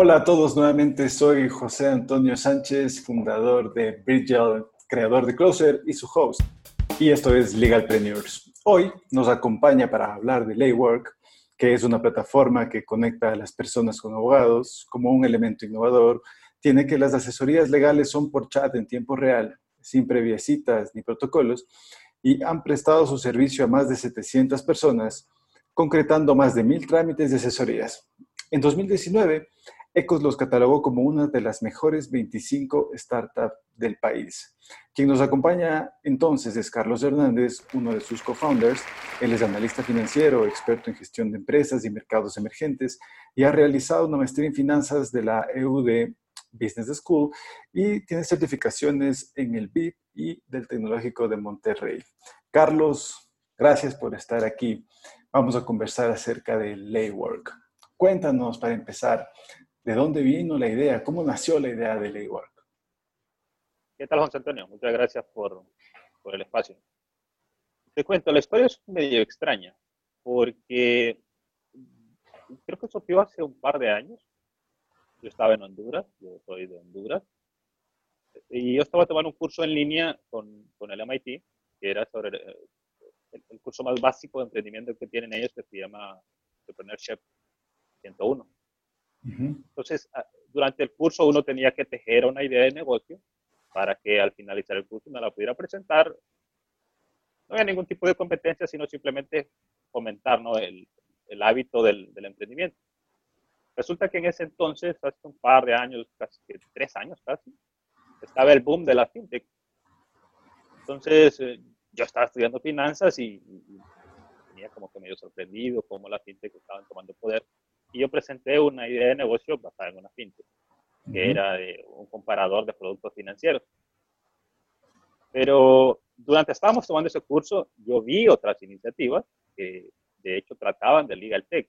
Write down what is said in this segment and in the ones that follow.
Hola a todos nuevamente, soy José Antonio Sánchez, fundador de Bridgel, creador de Closer y su host. Y esto es Legalpreneurs. Hoy nos acompaña para hablar de Laywork, que es una plataforma que conecta a las personas con abogados como un elemento innovador. Tiene que las asesorías legales son por chat en tiempo real, sin previas citas ni protocolos, y han prestado su servicio a más de 700 personas, concretando más de mil trámites de asesorías. En 2019, Ecos los catalogó como una de las mejores 25 startups del país. Quien nos acompaña entonces es Carlos Hernández, uno de sus co-founders. Él es analista financiero, experto en gestión de empresas y mercados emergentes y ha realizado una maestría en finanzas de la EUD Business School y tiene certificaciones en el BIP y del Tecnológico de Monterrey. Carlos, gracias por estar aquí. Vamos a conversar acerca de Laywork. Cuéntanos para empezar, ¿De dónde vino la idea? ¿Cómo nació la idea de Laywork? ¿Qué tal, José Antonio? Muchas gracias por, por el espacio. Te cuento, la historia es medio extraña, porque creo que eso hace un par de años. Yo estaba en Honduras, yo soy de Honduras, y yo estaba tomando un curso en línea con, con el MIT, que era sobre el, el, curso más básico de emprendimiento que tienen ellos, que se llama Entrepreneurship 101. Entonces, ah, durante el curso uno tenía que tejer una idea de negocio para que al finalizar el curso uno la pudiera presentar. No había ningún tipo de competencia, sino simplemente fomentar ¿no? el, el, hábito del, del, emprendimiento. Resulta que en ese entonces, hace un par de años, casi tres años casi, estaba el boom de la fintech. Entonces, eh, yo estaba estudiando finanzas y, y, tenía como que medio sorprendido cómo la fintech estaban tomando poder y yo presenté una idea de negocio basada en una fintech, que era de un comparador de productos financieros. Pero durante estábamos tomando ese curso, yo vi otras iniciativas que de hecho trataban de legal tech,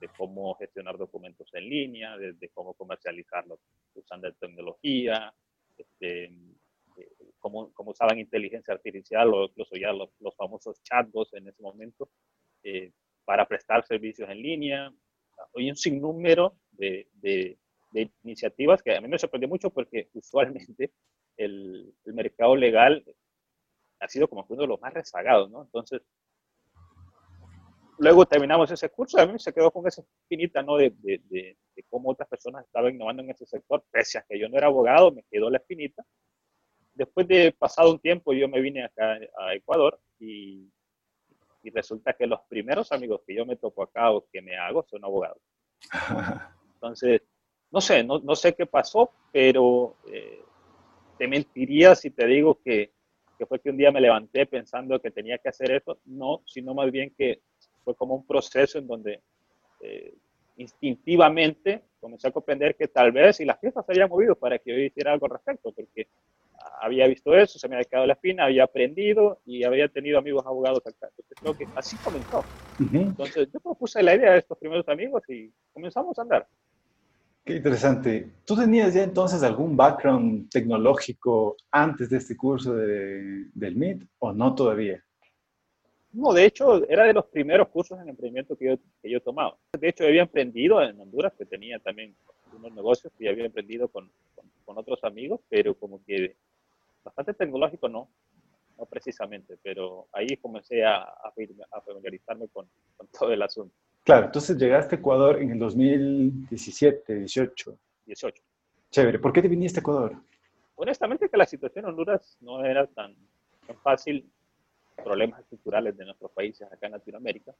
de cómo gestionar documentos en línea, de, cómo comercializarlos usando tecnología, este, eh, cómo, cómo, usaban inteligencia artificial o incluso ya los, los famosos chatbots en ese momento eh, para prestar servicios en línea, hay un sinnúmero de, de, de, iniciativas que a mí me sorprendió mucho porque usualmente el, el, mercado legal ha sido como uno de los más rezagados, ¿no? Entonces, luego terminamos ese curso, a mí se quedó con esa espinita, ¿no? De, de, de, cómo otras personas estaban innovando en ese sector, pese a que yo no era abogado, me quedó la espinita. Después de pasado un tiempo, yo me vine acá a Ecuador y y resulta que los primeros amigos que yo me topo acá o que me hago son abogados. Entonces, no sé, no, no sé qué pasó, pero eh, te mentiría si te digo que, que, fue que un día me levanté pensando que tenía que hacer eso. No, sino más bien que fue como un proceso en donde eh, instintivamente comencé a comprender que tal vez si las piezas se habían movido para que yo hiciera algo al respecto, porque había visto eso, se me había quedado la espina, había aprendido y había tenido amigos abogados acá. Entonces creo que así comenzó. Entonces yo propuse la idea de estos primeros amigos y comenzamos a andar. Qué interesante. ¿Tú tenías ya entonces algún background tecnológico antes de este curso de, del MIT o no todavía? No, de hecho, era de los primeros cursos en emprendimiento que yo, que yo he tomado. De hecho, había emprendido en Honduras, que tenía también unos negocios y había emprendido con, con, con otros amigos, pero como que bastante tecnológico, no, no precisamente, pero ahí comencé a, a, familiarizarme con, con, todo el asunto. Claro, entonces llegaste a Ecuador en el 2017, 18. 18. Chévere. ¿Por qué te viniste a Ecuador? Honestamente que la situación en Honduras no era tan, tan fácil, problemas estructurales de nuestros países acá en Latinoamérica.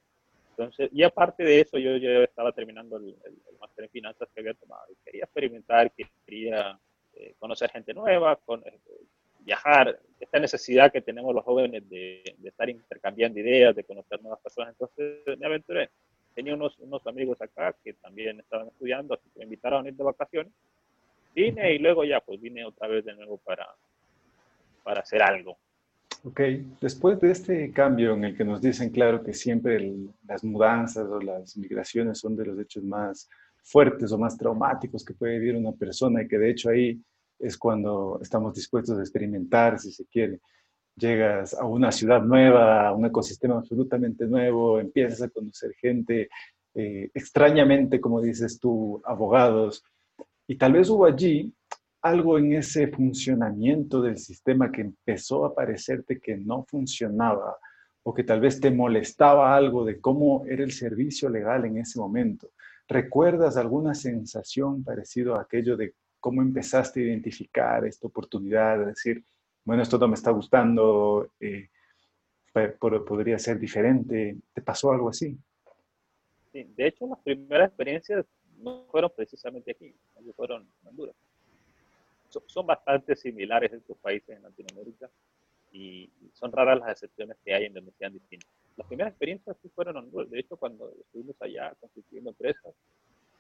Entonces, y aparte de eso, yo ya estaba terminando el, el, el máster en finanzas que había tomado y quería experimentar, quería eh, conocer gente nueva, con, eh, viajar, esta necesidad que tenemos los jóvenes de, de, estar intercambiando ideas, de conocer nuevas personas. Entonces me aventuré. Tenía unos, unos amigos acá que también estaban estudiando, así que me invitaron a ir de vacaciones. Vine y luego ya, pues vine otra vez de nuevo para, para hacer algo. Ok, después de este cambio en el que nos dicen, claro, que siempre el, las mudanzas o las migraciones son de los hechos más fuertes o más traumáticos que puede vivir una persona y que de hecho ahí es cuando estamos dispuestos a experimentar, si se quiere. Llegas a una ciudad nueva, a un ecosistema absolutamente nuevo, empiezas a conocer gente, eh, extrañamente, como dices tú, abogados, Y tal vez hubo allí algo en ese funcionamiento del sistema que empezó a parecerte que no funcionaba o que tal vez te molestaba algo de cómo era el servicio legal en ese momento. ¿Recuerdas alguna sensación parecida a aquello de cómo empezaste a identificar esta oportunidad, de decir, bueno, esto no me está gustando, eh, podría ser diferente? ¿Te pasó algo así? Sí, de hecho, las primeras experiencias no fueron precisamente aquí, fueron en Honduras son bastante similares estos países en Latinoamérica y son raras las excepciones que hay en donde sean distintos. Las primeras experiencias sí fueron Honduras. De hecho, cuando estuvimos allá constituyendo empresas,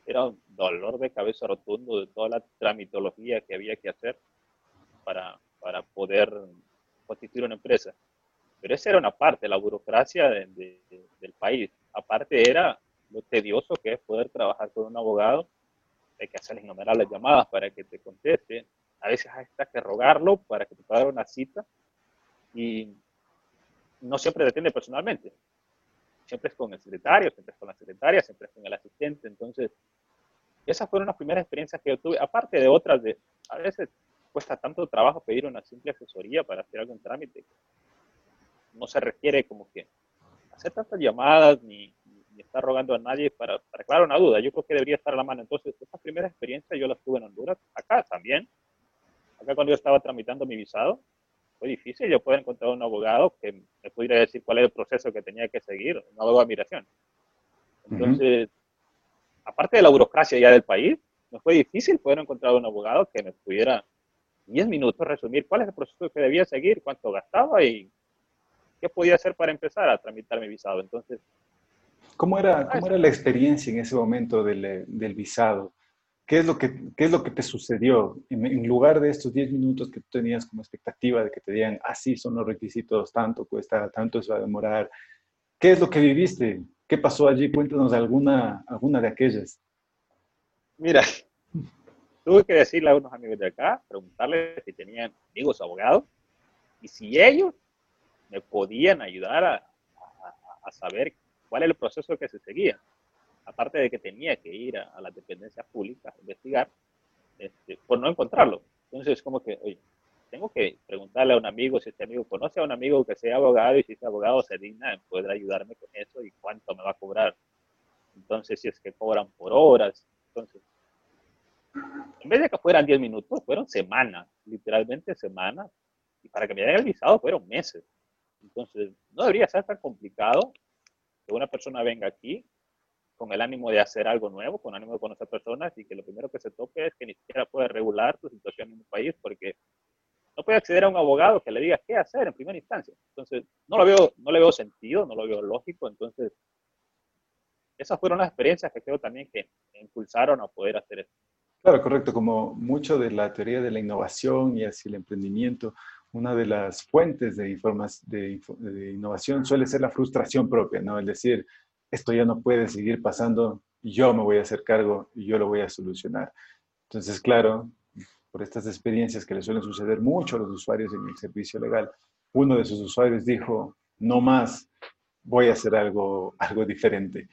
era un dolor de cabeza rotundo de toda la tramitología que había que hacer para, para poder constituir una empresa. Pero esa era una parte, la burocracia del país. Aparte era lo tedioso que es poder trabajar con un abogado. Hay que hacerle innumerables llamadas para que te conteste a veces hay que rogarlo para que te pueda dar una cita y no siempre depende personalmente. Siempre es con el secretario, siempre es con la secretaria, siempre es con el asistente. Entonces, esas fueron las primeras experiencias que yo tuve, aparte de otras de, a veces cuesta tanto trabajo pedir una simple asesoría para hacer algún trámite. No se requiere como que hacer tantas llamadas ni, ni estar rogando a nadie para, para aclarar una duda. Yo creo que debería estar a la mano. Entonces, esas primeras experiencias yo las tuve en Honduras, acá también, acá cuando yo estaba tramitando mi visado, fue difícil yo poder encontrar un abogado que me pudiera decir cuál era el proceso que tenía que seguir, un abogado de migración. Entonces, aparte de la burocracia ya del país, me fue difícil poder encontrar un abogado que me pudiera 10 minutos resumir cuál es el proceso que debía seguir, cuánto gastaba y qué podía hacer para empezar a tramitar mi visado. Entonces, ¿cómo era, cómo era la experiencia en ese momento del, del visado? ¿Qué es lo que, es lo que te sucedió? En, lugar de estos 10 minutos que tú tenías como expectativa de que te digan, así ah, son los requisitos, tanto cuesta, tanto se va a demorar. ¿Qué es lo que viviste? ¿Qué pasó allí? Cuéntanos alguna, alguna de aquellas. Mira, tuve que decirle a unos amigos de acá, preguntarles si tenían amigos abogados y si ellos me podían ayudar a, a saber cuál es el proceso que se seguía aparte de que tenía que ir a, las dependencias públicas a investigar, este, por no encontrarlo. Entonces, como que, oye, tengo que preguntarle a un amigo si este amigo conoce a un amigo que sea abogado y si ese abogado se digna en poder ayudarme con eso y cuánto me va a cobrar. Entonces, si es que cobran por horas. Entonces, en vez de que fueran 10 minutos, fueron semanas, literalmente semanas. Y para que me den el visado fueron meses. Entonces, no debería ser tan complicado que una persona venga aquí, con el ánimo de hacer algo nuevo, con ánimo de conocer personas y que lo primero que se toque es que ni siquiera puede regular tu situación en un país porque no puede acceder a un abogado que le diga qué hacer en primera instancia. Entonces, no lo veo, no le veo sentido, no lo veo lógico. Entonces, esas fueron las experiencias que creo también que impulsaron a poder hacer esto. Claro, correcto. Como mucho de la teoría de la innovación y así el emprendimiento, una de las fuentes de, de, de innovación suele ser la frustración propia, ¿no? Es decir, esto ya no puede seguir pasando, yo me voy a hacer cargo y yo lo voy a solucionar. Entonces, claro, por estas experiencias que le suelen suceder mucho a los usuarios en el servicio legal, uno de sus usuarios dijo, no más, voy a hacer algo, algo diferente.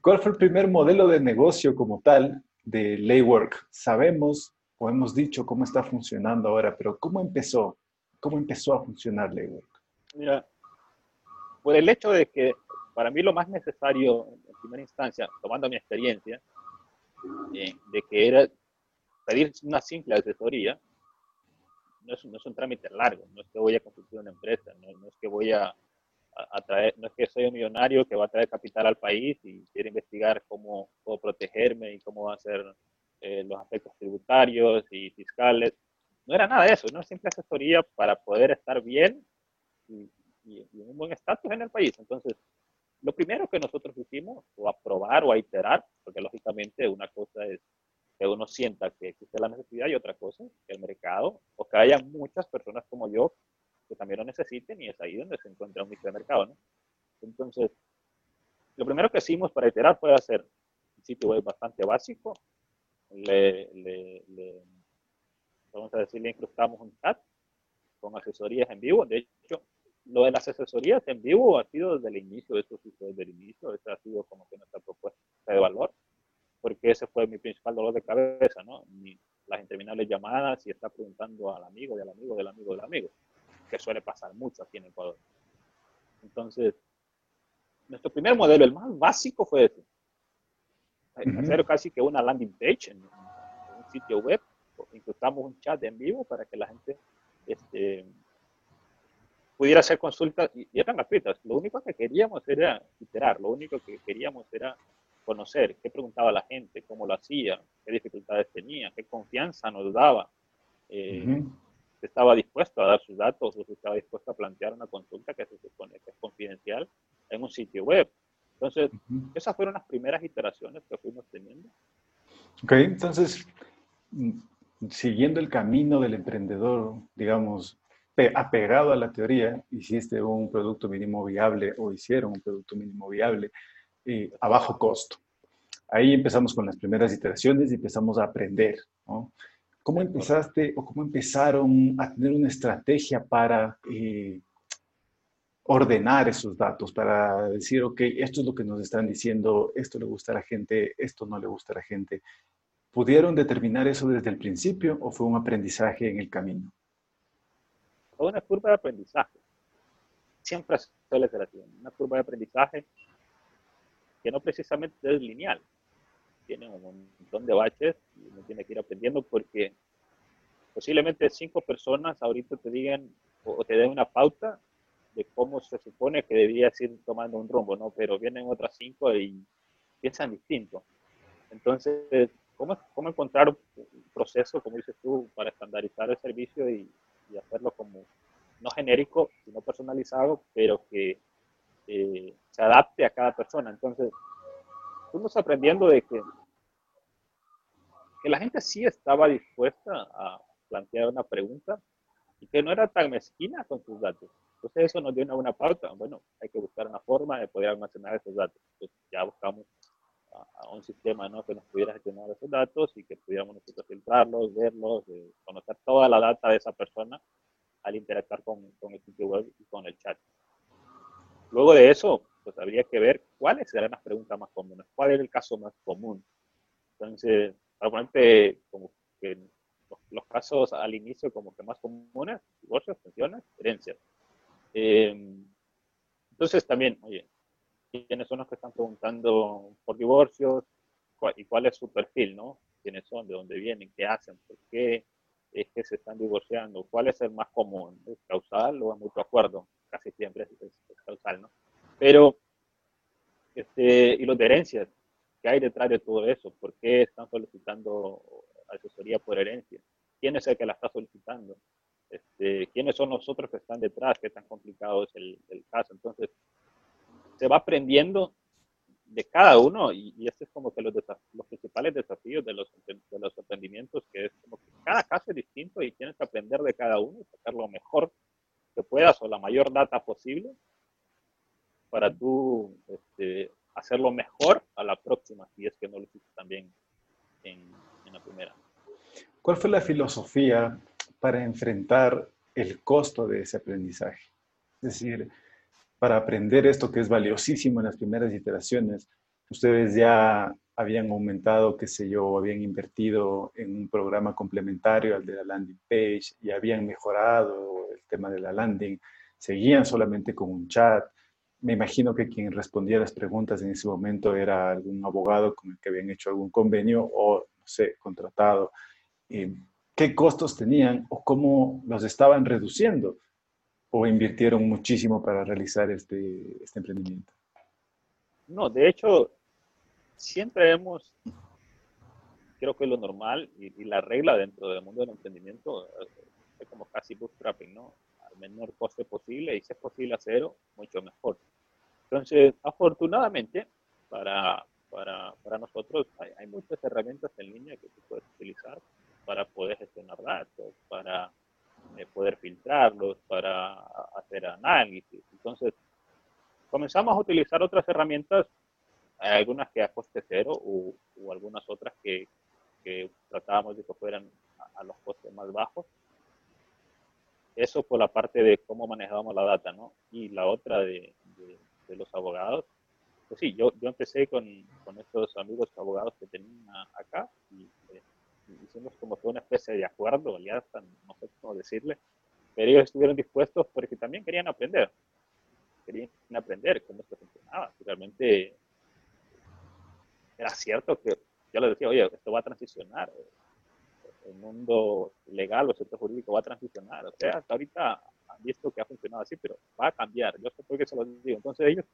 ¿Cuál fue el primer modelo de negocio como tal de Laywork? Sabemos o hemos dicho cómo está funcionando ahora, pero ¿cómo empezó? ¿Cómo empezó a funcionar Laywork? Mira, por el hecho de que para mí lo más necesario en primera instancia, tomando mi experiencia, eh, de que era pedir una simple asesoría, no es, no es, un trámite largo, no es que voy a constituir una empresa, no, es que voy a, a, traer, no es que soy un millonario que va a traer capital al país y quiere investigar cómo puedo protegerme y cómo va a ser eh, los aspectos tributarios y fiscales. No era nada de eso, una simple asesoría para poder estar bien y, y en un buen estatus en el país. Entonces, lo primero que nosotros hicimos, o a probar o a iterar, porque lógicamente una cosa es que uno sienta que existe la necesidad y otra cosa que el mercado, o que haya muchas personas como yo que también lo necesiten y es ahí donde se encuentra un micro mercado, ¿no? Entonces, lo primero que hicimos para iterar fue hacer un sitio web bastante básico, le, le, le vamos a decir, le incrustamos un chat con asesorías en vivo, de hecho, lo de las asesorías en vivo ha sido desde el inicio, eso sí desde el inicio, esa ha sido como que nuestra propuesta de valor, porque ese fue mi principal dolor de cabeza, ¿no? Mi, preguntas y está preguntando al amigo, del amigo, del amigo, del amigo, que suele pasar mucho aquí en Ecuador. Entonces, nuestro primer modelo, el más básico, fue ese. Hacer casi que una landing page en, un sitio web, incrustamos un chat en vivo para que la gente este, pudiera hacer consultas y, eran gratuitas. Lo único que queríamos era iterar, lo único que queríamos era conocer qué preguntaba la gente, cómo lo hacía, qué dificultades tenía, qué confianza nos daba. Eh, estaba dispuesto a dar sus datos o estaba dispuesto a plantear una consulta que se supone que es confidencial en un sitio web. Entonces, esas fueron las primeras iteraciones que fuimos teniendo. Ok, entonces, mm, siguiendo el camino del emprendedor, digamos, apegado a la teoría, hiciste un producto mínimo viable o hicieron un producto mínimo viable eh, a bajo costo. Ahí empezamos con las primeras iteraciones y empezamos a aprender. ¿no? ¿Cómo empezaste o cómo empezaron a tener una estrategia para eh, ordenar esos datos, para decir, ok, esto es lo que nos están diciendo, esto le gusta a la gente, esto no le gusta a la gente? ¿Pudieron determinar eso desde el principio o fue un aprendizaje en el camino? Fue una curva de aprendizaje. Siempre suele ser así, una curva de aprendizaje que no precisamente es lineal tiene un montón de baches y uno tiene que ir aprendiendo porque posiblemente cinco personas ahorita te digan o te den una pauta de cómo se supone que deberías ir tomando un rumbo, ¿no? Pero vienen otras cinco y piensan distinto. Entonces, ¿cómo, cómo encontrar un proceso, como dices tú, para estandarizar el servicio y, hacerlo como no genérico, sino personalizado, pero que eh, se adapte a cada persona? Entonces, fuimos aprendiendo de que que la gente sí estaba dispuesta a plantear una pregunta y que no era tan mezquina con sus datos. Entonces eso nos dio una buena pauta. Bueno, hay que buscar una forma de poder almacenar esos datos. Entonces ya buscamos a, un sistema ¿no? que nos pudiera gestionar esos datos y que pudiéramos nosotros filtrarlos, verlos, eh, conocer toda la data de esa persona al interactuar con, con el sitio web y con el chat. Luego de eso, pues habría que ver cuáles eran las preguntas más comunes, cuál era el caso más común. Entonces, para ponerte como que los, casos al inicio como que más comunes, divorcios, pensiones, herencias. Em, entonces también, oye, ¿quiénes son los que están preguntando por divorcios? ¿Y cuál es su perfil, no? ¿Quiénes son? ¿De dónde vienen? ¿Qué hacen? ¿Por qué es que se están divorciando? ¿Cuál es el más común? ¿Es causal o es mutuo acuerdo? Casi siempre es, es causal, ¿no? Pero, este, y los de herencias, ¿Qué hay detrás de todo eso? ¿Por qué están solicitando asesoría por herencia? ¿Quién es el que la está solicitando? Este, ¿Quiénes son los otros que están detrás? ¿Qué tan complicado es el, caso? Entonces, se va aprendiendo de cada uno y, y este es como que los, los principales desafíos de los, de los emprendimientos, que es como que cada caso es distinto y tienes que aprender de cada uno y sacar lo mejor que puedas o la mayor data posible para tú este, hacerlo mejor a la próxima, si es que no lo hiciste también en, en la primera. ¿Cuál fue la filosofía para enfrentar el costo de ese aprendizaje? Es decir, para aprender esto que es valiosísimo en las primeras iteraciones, ustedes ya habían aumentado, qué sé yo, habían invertido en un programa complementario al de la landing page y habían mejorado el tema de la landing, seguían solamente con un chat, me imagino que quien respondía a las preguntas en ese momento era algún abogado con el que habían hecho algún convenio o, no sé, contratado. ¿Qué costos tenían o cómo los estaban reduciendo? ¿O invirtieron muchísimo para realizar este, este emprendimiento? No, de hecho, siempre hemos, creo que lo normal y, la regla dentro del mundo del emprendimiento es como casi bootstrapping, ¿no? menor coste posible y si es posible hacerlo, mucho mejor. Entonces, afortunadamente, para, para, para nosotros hay, hay, muchas herramientas en línea que tú puedes utilizar para poder gestionar datos, para eh, poder filtrarlos, para hacer análisis. Entonces, comenzamos a utilizar otras herramientas, algunas que a coste cero o, algunas otras que, que tratábamos de que fueran a, a los costes más bajos eso por la parte de cómo manejábamos la data, ¿no? Y la otra de, de, los abogados. Pues sí, yo, yo empecé con, con, estos amigos abogados que tenía acá y eh, hicimos como que una especie de acuerdo, alianza, no sé cómo decirle, pero ellos estuvieron dispuestos porque también querían aprender, querían aprender cómo esto funcionaba, realmente era cierto que yo les decía, oye, esto va a transicionar, el mundo legal o el sector jurídico va a transicionar, o sea, hasta ahorita han visto que ha funcionado así, pero va a cambiar, yo sé por qué se lo digo, entonces ellos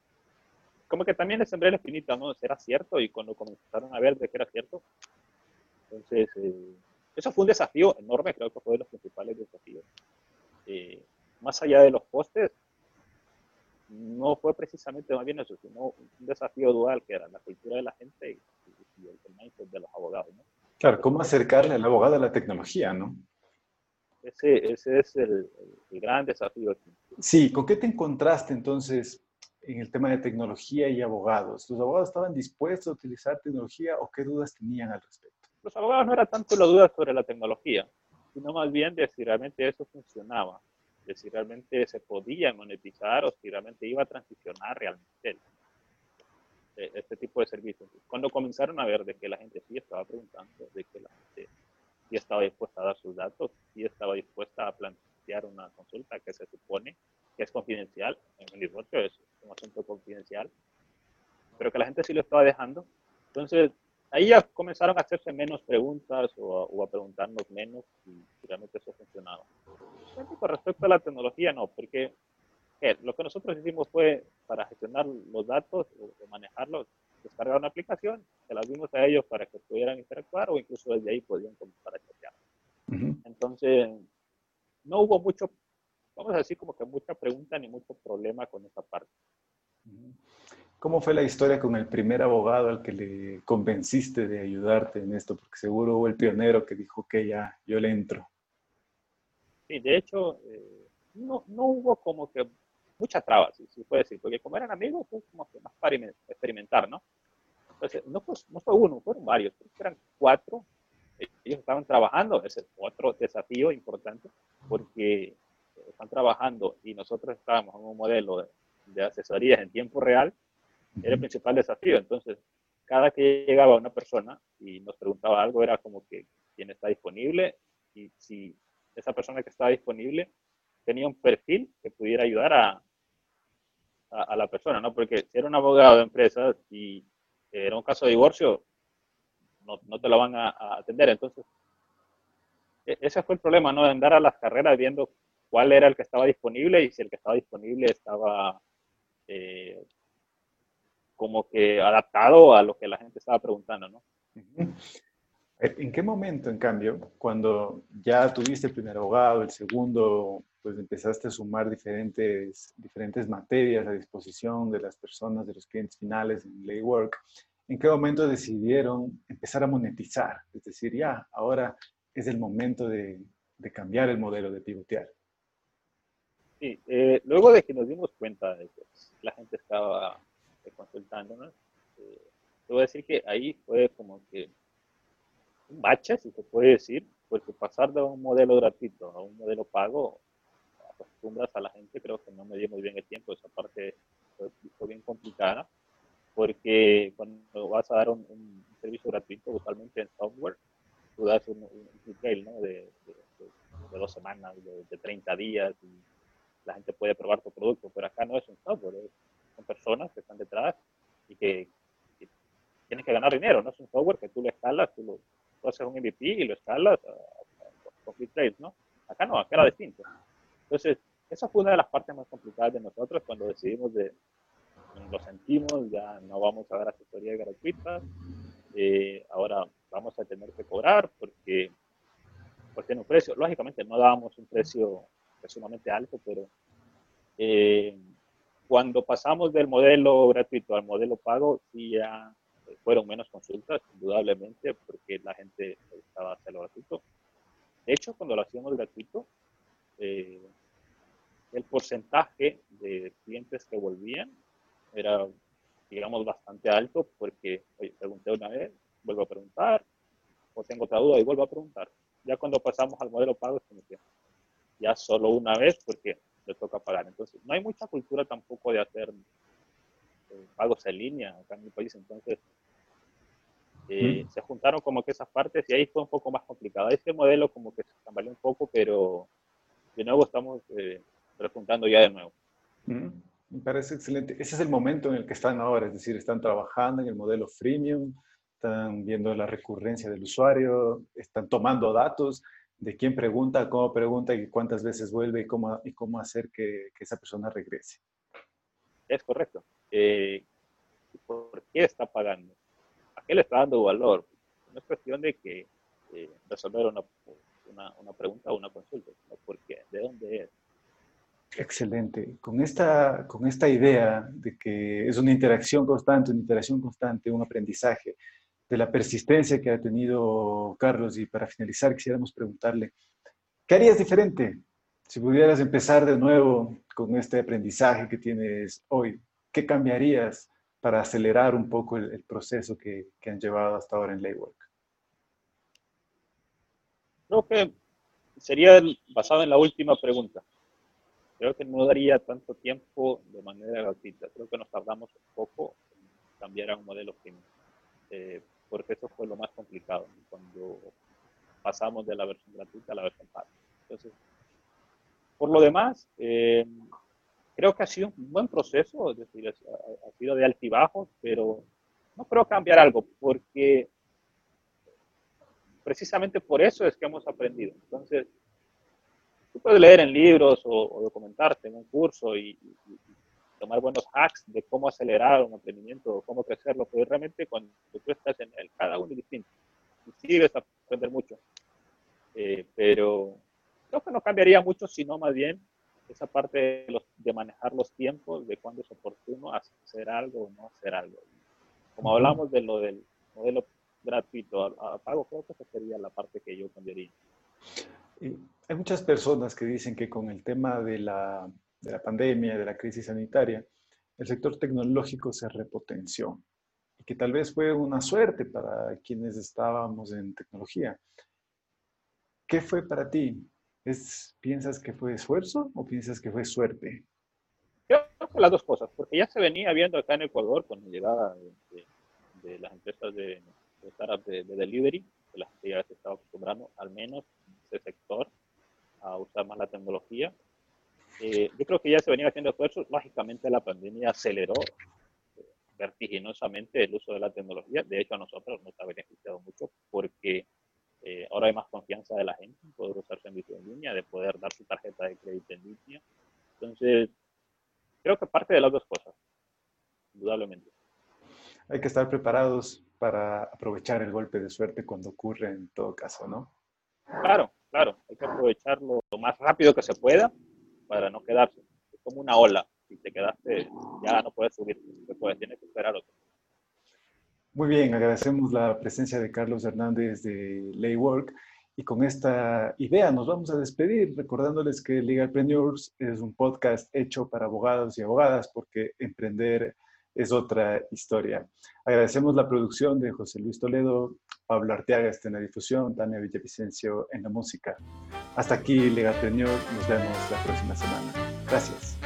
como que también les sembré la espinita, ¿no? ¿Será cierto? Y cuando comenzaron a ver de que era cierto, entonces, eh, eso fue un desafío enorme, creo que fue de los principales desafíos. Eh, más allá de los postes, no fue precisamente más bien eso, sino un desafío dual que era la cultura de la gente y, el mindset de los abogados. ¿no? Claro, cómo acercarle al abogado a la tecnología, ¿no? Ese, ese es el, el, gran desafío. Sí, ¿con qué te encontraste entonces en el tema de tecnología y abogados? ¿Los abogados estaban dispuestos a utilizar tecnología o qué dudas tenían al respecto? Los abogados no era tanto la duda sobre la tecnología, sino más bien de si realmente eso funcionaba, de si realmente se podía monetizar o si realmente iba a transicionar realmente este tipo de servicios. Cuando comenzaron a ver de que la gente sí estaba preguntando, de que la gente sí estaba dispuesta a dar sus datos, sí estaba dispuesta a plantear una consulta que se supone que es confidencial, en el divorcio es un asunto confidencial, pero que la gente sí lo estaba dejando. Entonces, ahí ya comenzaron a hacerse menos preguntas o a, preguntarnos menos y realmente eso funcionaba. Con respecto a la tecnología, no, porque lo que nosotros hicimos fue para gestionar los datos o, manejarlos, descargar una aplicación, se las dimos a ellos para que pudieran interactuar o incluso desde ahí podían comenzar a chatear. Entonces, no hubo mucho, vamos a decir como que mucha pregunta ni mucho problema con esa parte. ¿Cómo fue la historia con el primer abogado al que le convenciste de ayudarte en esto? Porque seguro hubo el pionero que dijo que ya, yo le entro. Sí, de hecho, eh, no, no, hubo como que muchas trabas, si, puede decir, porque como eran amigos, fue como que más para experimentar, ¿no? Entonces, no fue, no fue uno, fueron varios, eran cuatro. Ellos estaban trabajando, ese es otro desafío importante, porque están trabajando y nosotros estábamos en un modelo de, de asesorías en tiempo real, era el principal desafío. Entonces, cada que llegaba una persona y nos preguntaba algo, era como que quién está disponible y si esa persona que estaba disponible tenía un perfil que pudiera ayudar a, a, la persona, ¿no? Porque si era un abogado de empresa y era un caso de divorcio, no, no te lo van a, atender. Entonces, e, ese fue el problema, ¿no? De andar a las carreras viendo cuál era el que estaba disponible y si el que estaba disponible estaba eh, como que adaptado a lo que la gente estaba preguntando, ¿no? ¿En qué momento, en cambio, cuando ya tuviste el primer abogado, el segundo, pues empezaste a sumar diferentes, diferentes materias a disposición de las personas, de los clientes finales en Laywork, ¿en qué momento decidieron empezar a monetizar? Es decir, ya, ahora es el momento de, de cambiar el modelo de pivotear. Sí, eh, luego de que nos dimos cuenta de que la gente estaba consultándonos, eh, te voy a decir que ahí fue como que un bache, si se puede decir, porque pasar de un modelo gratuito a un modelo pago, acostumbras a la gente, creo que no me dio muy bien el tiempo, esa parte fue, bien complicada, porque cuando vas a dar un, servicio gratuito, usualmente en software, tú das un, un ¿no? de, de, dos semanas, de, de 30 días, y la gente puede probar tu producto, pero acá no es un software, son personas que están detrás y que, tienen que ganar dinero, no es un software que tú lo escalas, tú, lo, haces un MVP y lo escalas con trades, ¿no? Acá no, acá era distinto. Entonces, esa fue una de las partes más complicadas de nosotros cuando decidimos de, lo sentimos, ya no vamos a dar asesoría gratuita, eh, ahora vamos a tener que cobrar porque, porque tiene un precio. Lógicamente no dábamos un precio sumamente alto, pero eh, cuando pasamos del modelo gratuito al modelo pago, sí ya fueron menos consultas, indudablemente, porque la gente estaba haciendo gratuito. De hecho, cuando lo hacíamos gratuito, eh, el porcentaje de clientes que volvían era, digamos, bastante alto, porque oye, pregunté una vez, vuelvo a preguntar, o tengo otra duda y vuelvo a preguntar. Ya cuando pasamos al modelo pago, ya solo una vez porque le toca pagar. Entonces, no hay mucha cultura tampoco de hacer eh, pagos en línea acá en mi país. Entonces, Eh, se juntaron como que esas partes y ahí fue un poco más complicado. Este modelo como que se tambaleó un poco, pero de nuevo estamos eh, repuntando ya de nuevo. Me parece excelente. Ese es el momento en el que están ahora, es decir, están trabajando en el modelo freemium, están viendo la recurrencia del usuario, están tomando datos de quién pregunta, cómo pregunta y cuántas veces vuelve y cómo, y cómo hacer que, que esa persona regrese. Es correcto. Eh, ¿Por qué está pagando? ¿A qué le está dando valor? No es cuestión de que eh, resolver una, una, una, pregunta o una consulta, sino por qué, de dónde es. Excelente. Con esta, con esta idea de que es una interacción constante, una interacción constante, un aprendizaje, de la persistencia que ha tenido Carlos y para finalizar quisiéramos preguntarle, ¿qué harías diferente si pudieras empezar de nuevo con este aprendizaje que tienes hoy? ¿Qué cambiarías para acelerar un poco el, proceso que, que, han llevado hasta ahora en Laywork? Creo que sería basado en la última pregunta. Creo que no daría tanto tiempo de manera gratuita. Creo que nos tardamos un poco en cambiar a un modelo premium. Eh, porque eso fue lo más complicado cuando pasamos de la versión gratuita a la versión paga. Entonces, por lo demás, eh, creo que ha sido un buen proceso, es decir, ha, sido de altibajos, pero no creo cambiar algo, porque precisamente por eso es que hemos aprendido. Entonces, tú puedes leer en libros o, documentarte en un curso y, tomar buenos hacks de cómo acelerar un emprendimiento o cómo crecerlo, pero realmente cuando tú estás en el, cada uno es distinto. Y sigues a aprender mucho. Eh, pero creo que no cambiaría mucho, sino más bien esa parte de, los, de manejar los tiempos, de cuándo es oportuno hacer algo o no hacer algo. Como hablamos de lo del modelo gratuito a, pago, creo que esa sería la parte que yo cambiaría. hay muchas personas que dicen que con el tema de la de la pandemia, de la crisis sanitaria, el sector tecnológico se repotenció y que tal vez fue una suerte para quienes estábamos en tecnología. ¿Qué fue para ti? ¿Es, ¿Piensas que fue esfuerzo o piensas que fue suerte? Yo creo que las dos cosas, porque ya se venía viendo acá en Ecuador con la llegada de, las empresas de, de de, delivery, que la gente ya se estaba acostumbrando, al menos en ese sector, a usar más la tecnología. Eh, yo creo que ya se venía haciendo esfuerzos. Lógicamente, la pandemia aceleró eh, vertiginosamente el uso de la tecnología. De hecho, a nosotros nos ha beneficiado mucho porque eh, ahora hay más confianza de la gente en poder usar servicios en línea, de poder dar su tarjeta de crédito en línea. Entonces, creo que parte de las dos cosas, indudablemente. Hay que estar preparados para aprovechar el golpe de suerte cuando ocurre en todo caso, ¿no? Claro, claro. Hay que aprovecharlo lo más rápido que se pueda para no quedarse. Es como una ola. Si te quedaste, ya no puedes subir, puedes, tienes que esperar otro. Muy bien, agradecemos la presencia de Carlos Hernández de Laywork y con esta idea nos vamos a despedir recordándoles que Legalpreneurs es un podcast hecho para abogados y abogadas porque emprender es otra historia. Agradecemos la producción de José Luis Toledo, Pablo Arteaga está en la difusión, Tania Villavicencio en la música. Hasta aquí, Legatreñor. Nos vemos la próxima semana. Gracias.